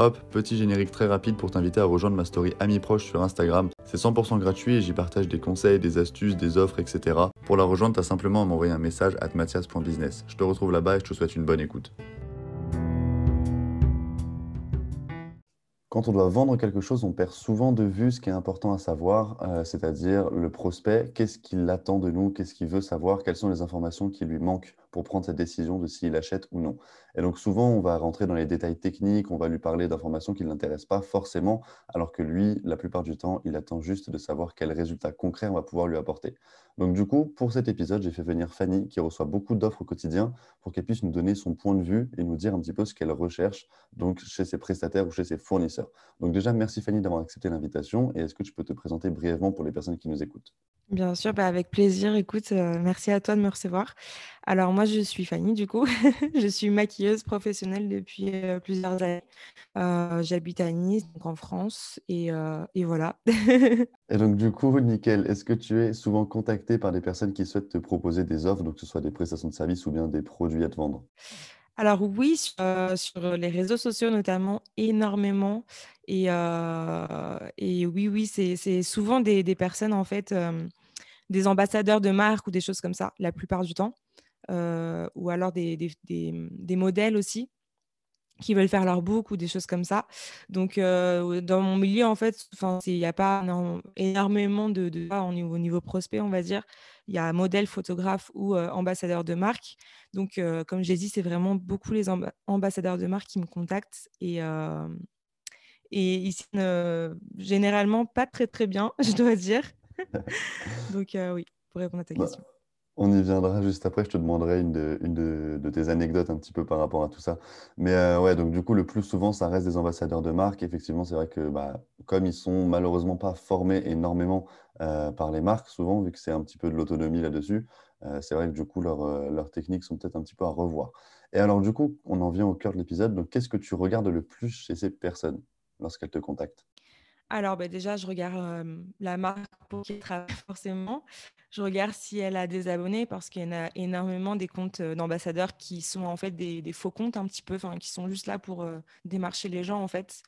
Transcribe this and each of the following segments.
Hop, petit générique très rapide pour t'inviter à rejoindre ma story Amis Proches sur Instagram. C'est 100% gratuit et j'y partage des conseils, des astuces, des offres, etc. Pour la rejoindre, t'as simplement à m'envoyer un message à mathias.business. Je te retrouve là-bas et je te souhaite une bonne écoute. Quand on doit vendre quelque chose, on perd souvent de vue ce qui est important à savoir, euh, c'est-à-dire le prospect, qu'est-ce qu'il attend de nous, qu'est-ce qu'il veut savoir, quelles sont les informations qui lui manquent? Pour prendre cette décision de s'il achète ou non. Et donc souvent, on va rentrer dans les détails techniques, on va lui parler d'informations qui ne l'intéressent pas forcément, alors que lui, la plupart du temps, il attend juste de savoir quels résultats concrets on va pouvoir lui apporter. Donc du coup, pour cet épisode, j'ai fait venir Fanny, qui reçoit beaucoup d'offres au quotidien, pour qu'elle puisse nous donner son point de vue et nous dire un petit peu ce qu'elle recherche donc chez ses prestataires ou chez ses fournisseurs. Donc déjà, merci Fanny d'avoir accepté l'invitation. Et est-ce que tu peux te présenter brièvement pour les personnes qui nous écoutent? Bien sûr, bah, avec plaisir. Écoute, euh, merci à toi de me recevoir. Alors moi, je suis Fanny, du coup. je suis maquilleuse professionnelle depuis euh, plusieurs années. Euh, j'habite à Nice, donc en France, et, et voilà. et donc du coup, nickel. Est-ce que tu es souvent contacté par des personnes qui souhaitent te proposer des offres, donc que ce soit des prestations de services ou bien des produits à te vendre? Alors oui, sur, les réseaux sociaux notamment, énormément. Et, et oui, oui, c'est souvent des, personnes, en fait, des ambassadeurs de marque ou des choses comme ça, la plupart du temps. ou alors des, des, modèles aussi qui veulent faire leur book ou des choses comme ça. Donc, dans mon milieu, en fait, il n'y a pas énormément de, de au, niveau, au niveau prospect, on va dire il y a modèle, photographe ou ambassadeur de marque. Donc, comme j'ai dit, c'est vraiment beaucoup les ambassadeurs de marque qui me contactent et, et ils généralement pas très très bien, je dois dire. Donc, oui, pour répondre à ta bah, question. On y viendra juste après. Je te demanderai une de, tes anecdotes un petit peu par rapport à tout ça. Mais euh, ouais, donc du coup, le plus souvent, ça reste des ambassadeurs de marque. Effectivement, c'est vrai que bah, comme ils sont malheureusement pas formés énormément euh, par les marques, souvent, vu que c'est un petit peu de l'autonomie là-dessus, euh, c'est vrai que du coup, leurs techniques sont peut-être un petit peu à revoir. Et alors, du coup, on en vient au cœur de l'épisode. Donc, qu'est-ce que tu regardes le plus chez ces personnes lorsqu'elles te contactent? Alors, bah, déjà, je regarde la marque pour qui travaille forcément. Je regarde si elle a des abonnés parce qu'il y en a énormément des comptes d'ambassadeurs qui sont en fait des, faux comptes un petit peu, qui sont juste là pour démarcher les gens en fait.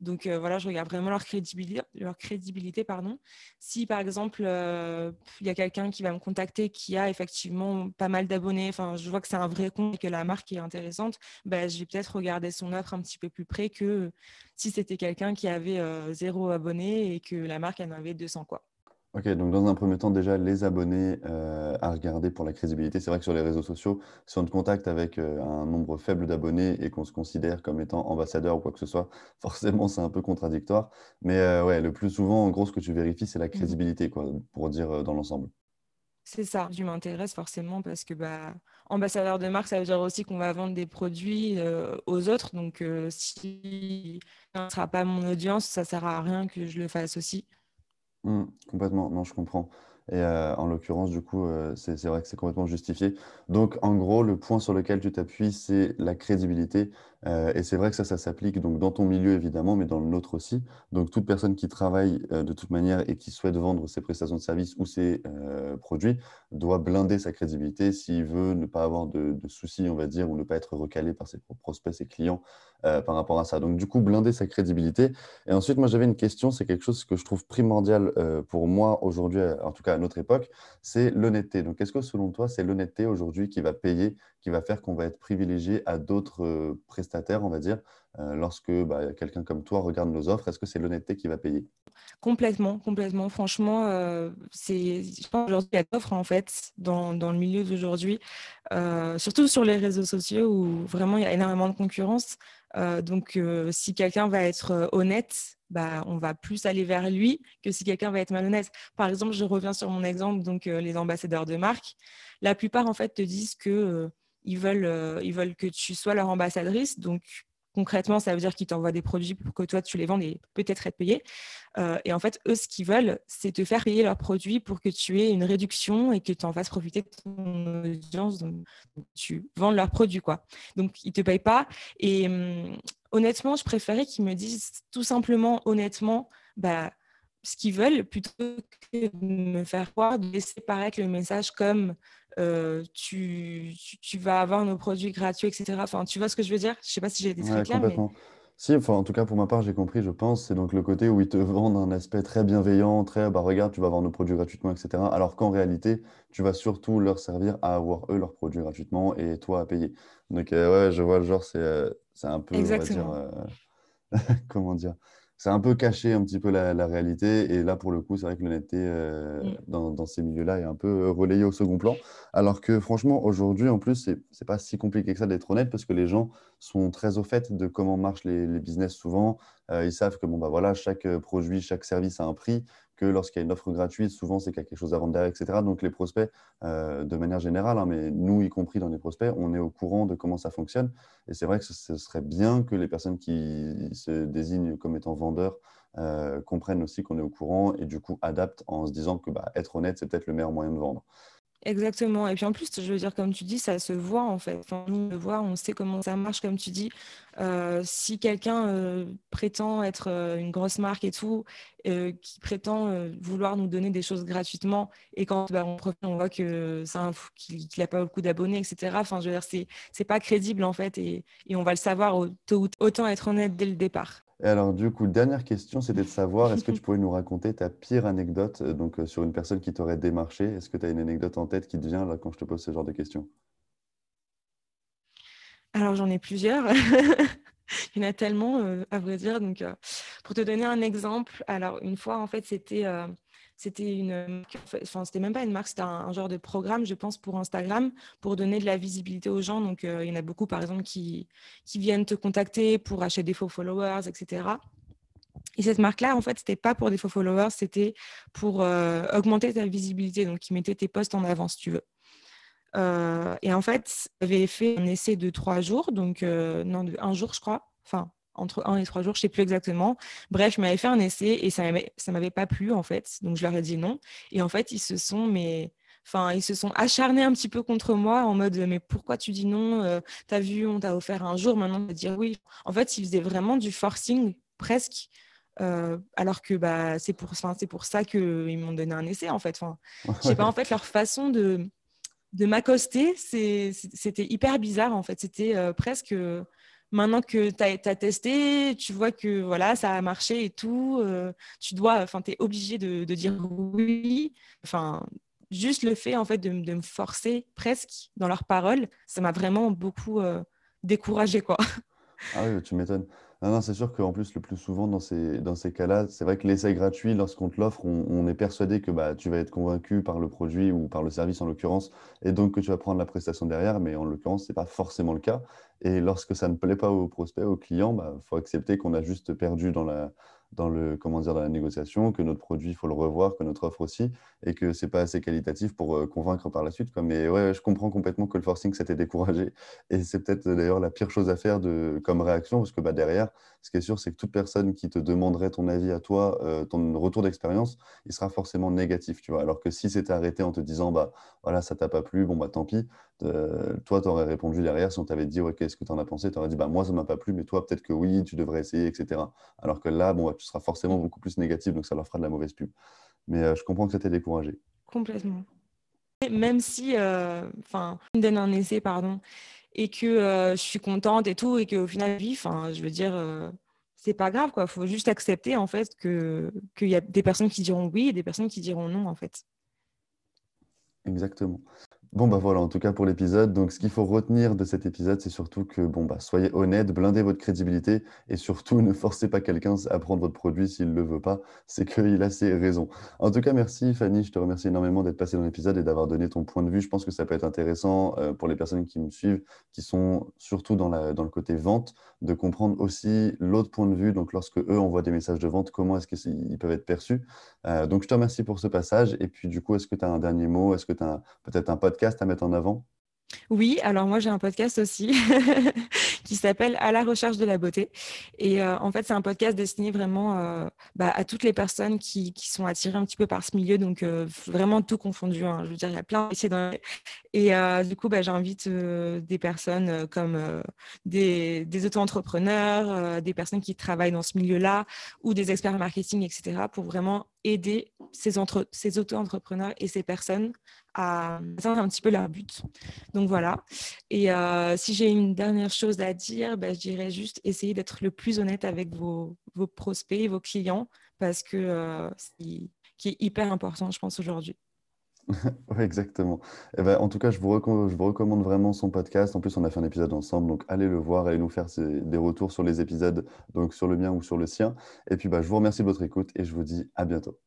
Donc voilà, je regarde vraiment leur crédibilité. Leur crédibilité pardon. Si par exemple, il y a quelqu'un qui va me contacter qui a effectivement pas mal d'abonnés, enfin, je vois que c'est un vrai compte et que la marque est intéressante, bah, je vais peut-être regarder son offre un petit peu plus près que si c'était quelqu'un qui avait zéro abonné et que la marque en avait 200. Quoi. Ok, donc dans un premier temps, déjà, les abonnés euh, à regarder pour la crédibilité. C'est vrai que sur les réseaux sociaux, si on te contacte avec euh, un nombre faible d'abonnés et qu'on se considère comme étant ambassadeur ou quoi que ce soit, forcément, c'est un peu contradictoire. Mais euh, ouais, le plus souvent, en gros, ce que tu vérifies, c'est la mmh. crédibilité, quoi, pour dire dans l'ensemble. C'est ça, je m'intéresse forcément parce que bah, ambassadeur de marque, ça veut dire aussi qu'on va vendre des produits aux autres. Donc, si ça ne sera pas mon audience, ça ne sert à rien que je le fasse aussi. Mmh, complètement, non, je comprends. Et euh, en l'occurrence, du coup, euh, c'est vrai que c'est complètement justifié. Donc, en gros, le point sur lequel tu t'appuies, c'est la crédibilité. Euh, et c'est vrai que ça, ça s'applique donc dans ton milieu évidemment, mais dans le nôtre aussi. Donc toute personne qui travaille de toute manière et qui souhaite vendre ses prestations de services ou ses produits doit blinder sa crédibilité s'il veut ne pas avoir de, de, soucis, on va dire, ou ne pas être recalé par ses prospects, ses clients par rapport à ça. Donc du coup, blinder sa crédibilité. Et ensuite, moi j'avais une question, c'est quelque chose que je trouve primordial pour moi aujourd'hui, en tout cas à notre époque, c'est l'honnêteté. Donc est-ce que selon toi, c'est l'honnêteté aujourd'hui qui va payer, qui va faire qu'on va être privilégié à d'autres prestations on va dire, euh, lorsque bah, quelqu'un comme toi regarde nos offres Est-ce que c'est l'honnêteté qui va payer? Complètement, complètement. Franchement, euh, c'est, je pense aujourd'hui, il y a d'offres en fait dans, dans le milieu d'aujourd'hui, euh, surtout sur les réseaux sociaux où vraiment il y a énormément de concurrence. donc, si quelqu'un va être honnête, bah, on va plus aller vers lui que si quelqu'un va être malhonnête. Par exemple, je reviens sur mon exemple, donc les ambassadeurs de marque. La plupart en fait te disent que ils veulent, euh, ils veulent que tu sois leur ambassadrice. Donc, concrètement, ça veut dire qu'ils t'envoient des produits pour que toi, tu les vendes et peut-être être payé. Euh, et en fait, eux, ce qu'ils veulent, c'est te faire payer leurs produits pour que tu aies une réduction et que tu en fasses profiter de ton audience. Donc, tu vends leurs produits, quoi. Donc, ils ne te payent pas. Et hum, honnêtement, je préférais qu'ils me disent tout simplement, honnêtement, bah, ce qu'ils veulent plutôt que de me faire croire, de laisser paraître le message comme tu, tu, vas avoir nos produits gratuits, etc. Enfin, tu vois ce que je veux dire? Je ne sais pas si j'ai été très claire. Complètement. Si, enfin, en tout cas, pour ma part, j'ai compris, je pense. C'est donc le côté où ils te vendent un aspect très bienveillant, très, bah regarde, tu vas avoir nos produits gratuitement, etc. Alors qu'en réalité, tu vas surtout leur servir à avoir eux leurs produits gratuitement et toi à payer. Donc, ouais, je vois le genre, c'est c'est un peu, on va dire, comment dire, c'est un peu caché un petit peu la, réalité. Et là, pour le coup, c'est vrai que l'honnêteté euh, mm. dans, ces milieux-là est un peu euh, relayée au second plan. Alors que franchement, aujourd'hui, en plus, c'est n'est pas si compliqué que ça d'être honnête parce que les gens sont très au fait de comment marchent les, business souvent. Euh, ils savent que bon, bah, voilà, chaque produit, chaque service a un prix que lorsqu'il y a une offre gratuite, souvent c'est qu'il y a quelque chose à vendre derrière, etc. Donc les prospects, euh, de manière générale, hein, mais nous y compris dans les prospects, on est au courant de comment ça fonctionne. Et c'est vrai que ce, serait bien que les personnes qui se désignent comme étant vendeurs euh, comprennent aussi qu'on est au courant et du coup adaptent en se disant que bah, être honnête, c'est peut-être le meilleur moyen de vendre. Exactement. Et puis en plus, je veux dire, comme tu dis, ça se voit en fait. Enfin, nous, on le voit, on sait comment ça marche, comme tu dis. Euh, si quelqu'un euh, prétend être euh, une grosse marque et tout, qui prétend vouloir nous donner des choses gratuitement, et quand bah, on, on voit que qu'il n'a pas beaucoup d'abonnés, etc. Enfin, je veux dire, c'est, pas crédible en fait, et on va le savoir autant être honnête dès le départ. Et alors, du coup, dernière question, c'était de savoir, est-ce que tu pouvais nous raconter ta pire anecdote euh, donc, euh, sur une personne qui t'aurait démarché? Est-ce que tu as une anecdote en tête qui te vient là, quand je te pose ce genre de questions? Alors, j'en ai plusieurs. Il y en a tellement, euh, à vrai dire. Donc, pour te donner un exemple, alors, une fois, en fait, c'était c'était une enfin, c'était même pas une marque, c'était un, genre de programme, je pense, pour Instagram, pour donner de la visibilité aux gens. Donc, euh, il y en a beaucoup, par exemple, qui, qui viennent te contacter pour acheter des faux followers, etc. Et cette marque-là, en fait, c'était pas pour des faux followers, c'était pour euh, augmenter ta visibilité. Donc, ils mettaient tes posts en avant, si tu veux. Euh, et en fait, j'avais fait un essai de trois jours, donc non, de un jour, je crois. Enfin, entre un et trois jours, je ne sais plus exactement. Bref, je m'avais fait un essai et ça ne m'avait pas plu, en fait. Donc, je leur ai dit non. Et en fait, ils se sont, mais... Enfin, ils se sont acharnés un petit peu contre moi en mode mais pourquoi tu dis non euh, T'as vu, on t'a offert un jour, maintenant on va dire oui. En fait, ils faisaient vraiment du forcing presque, euh, alors que bah, c'est pour, c'est pour ça qu'ils m'ont donné un essai en fait. Enfin, je sais pas, en fait, leur façon de, de m'accoster, c'était hyper bizarre en fait. C'était euh, presque maintenant que tu as, testé, tu vois que voilà, ça a marché et tout, euh, tu dois, enfin, tu es obligé de, dire oui. Enfin, juste le fait en fait de, me forcer presque dans leurs paroles, ça m'a vraiment beaucoup euh, découragée quoi. Ah oui, tu m'étonnes. Non, non, c'est sûr qu'en plus, le plus souvent dans ces, dans ces cas-là, c'est vrai que l'essai gratuit, lorsqu'on te l'offre, on, est persuadé que bah, tu vas être convaincu par le produit ou par le service en l'occurrence, et donc que tu vas prendre la prestation derrière, mais en l'occurrence, ce n'est pas forcément le cas. Et lorsque ça ne plaît pas au prospect, au client, il bah, faut accepter qu'on a juste perdu dans la, dans, le, comment dire, dans la négociation, que notre produit, il faut le revoir, que notre offre aussi, et que ce n'est pas assez qualitatif pour euh, convaincre par la suite. Quoi. Mais ouais, je comprends complètement que le forcing, ça t'ait découragé. Et c'est peut-être d'ailleurs la pire chose à faire de, comme réaction, parce que bah, derrière, ce qui est sûr, c'est que toute personne qui te demanderait ton avis à toi, euh, ton retour d'expérience, il sera forcément négatif. Tu vois Alors que si c'était arrêté en te disant, bah, voilà, ça t'a pas plu, bon, bah tant pis, toi, tu aurais répondu derrière, si on t'avait dit, qu'est-ce que tu en as pensé, tu aurais dit, bah, moi, ça m'a pas plu, mais toi, peut-être que oui, tu devrais essayer, etc. Alors que là, bon, bah, tu seras forcément beaucoup plus négatif, donc ça leur fera de la mauvaise pub. Mais euh, je comprends que ça t'ait découragé. Complètement. Même si, euh, enfin, me donne un essai, pardon, et que euh, je suis contente et tout, et qu'au final, enfin, je veux dire, c'est pas grave, quoi. Il faut juste accepter, en fait, qu'il y a des personnes qui diront oui et des personnes qui diront non, en fait. Exactement. Bon, bah voilà, en tout cas pour l'épisode. Donc, ce qu'il faut retenir de cet épisode, c'est surtout que, bon, bah, soyez honnête, blindez votre crédibilité et surtout ne forcez pas quelqu'un à prendre votre produit s'il ne le veut pas. C'est qu'il a ses raisons. En tout cas, merci Fanny. Je te remercie énormément d'être passée dans l'épisode et d'avoir donné ton point de vue. Je pense que ça peut être intéressant euh, pour les personnes qui me suivent, qui sont surtout dans, la, dans le côté vente, de comprendre aussi l'autre point de vue. Donc, lorsque eux envoient des messages de vente, comment est-ce qu'ils peuvent être perçus? Euh, donc, je te remercie pour ce passage. Et puis, du coup, est-ce que tu as un dernier mot? Est-ce que tu as peut-être un podcast à mettre en avant Oui, alors moi j'ai un podcast aussi qui s'appelle À la recherche de la beauté. Et euh, en fait, c'est un podcast destiné vraiment euh, bah, à toutes les personnes qui, sont attirées un petit peu par ce milieu, donc euh, vraiment tout confondu. Hein. Je veux dire, il y a plein de métiers dans Et du coup, bah, j'invite des personnes comme des, auto-entrepreneurs, des personnes qui travaillent dans ce milieu-là ou des experts marketing, etc., pour vraiment aider ces, ces auto-entrepreneurs et ces personnes à atteindre un petit peu leur but. Donc voilà. Et euh, si j'ai une dernière chose à dire, ben, je dirais juste essayer d'être le plus honnête avec vos, prospects, vos clients, parce que euh, c'est qui est hyper important, je pense, aujourd'hui. oui, exactement. Eh ben, en tout cas, je vous, recommande vraiment son podcast. En plus, on a fait un épisode ensemble, donc allez le voir, allez nous faire des retours sur les épisodes, donc sur le mien ou sur le sien. Et puis, bah, je vous remercie de votre écoute et je vous dis à bientôt.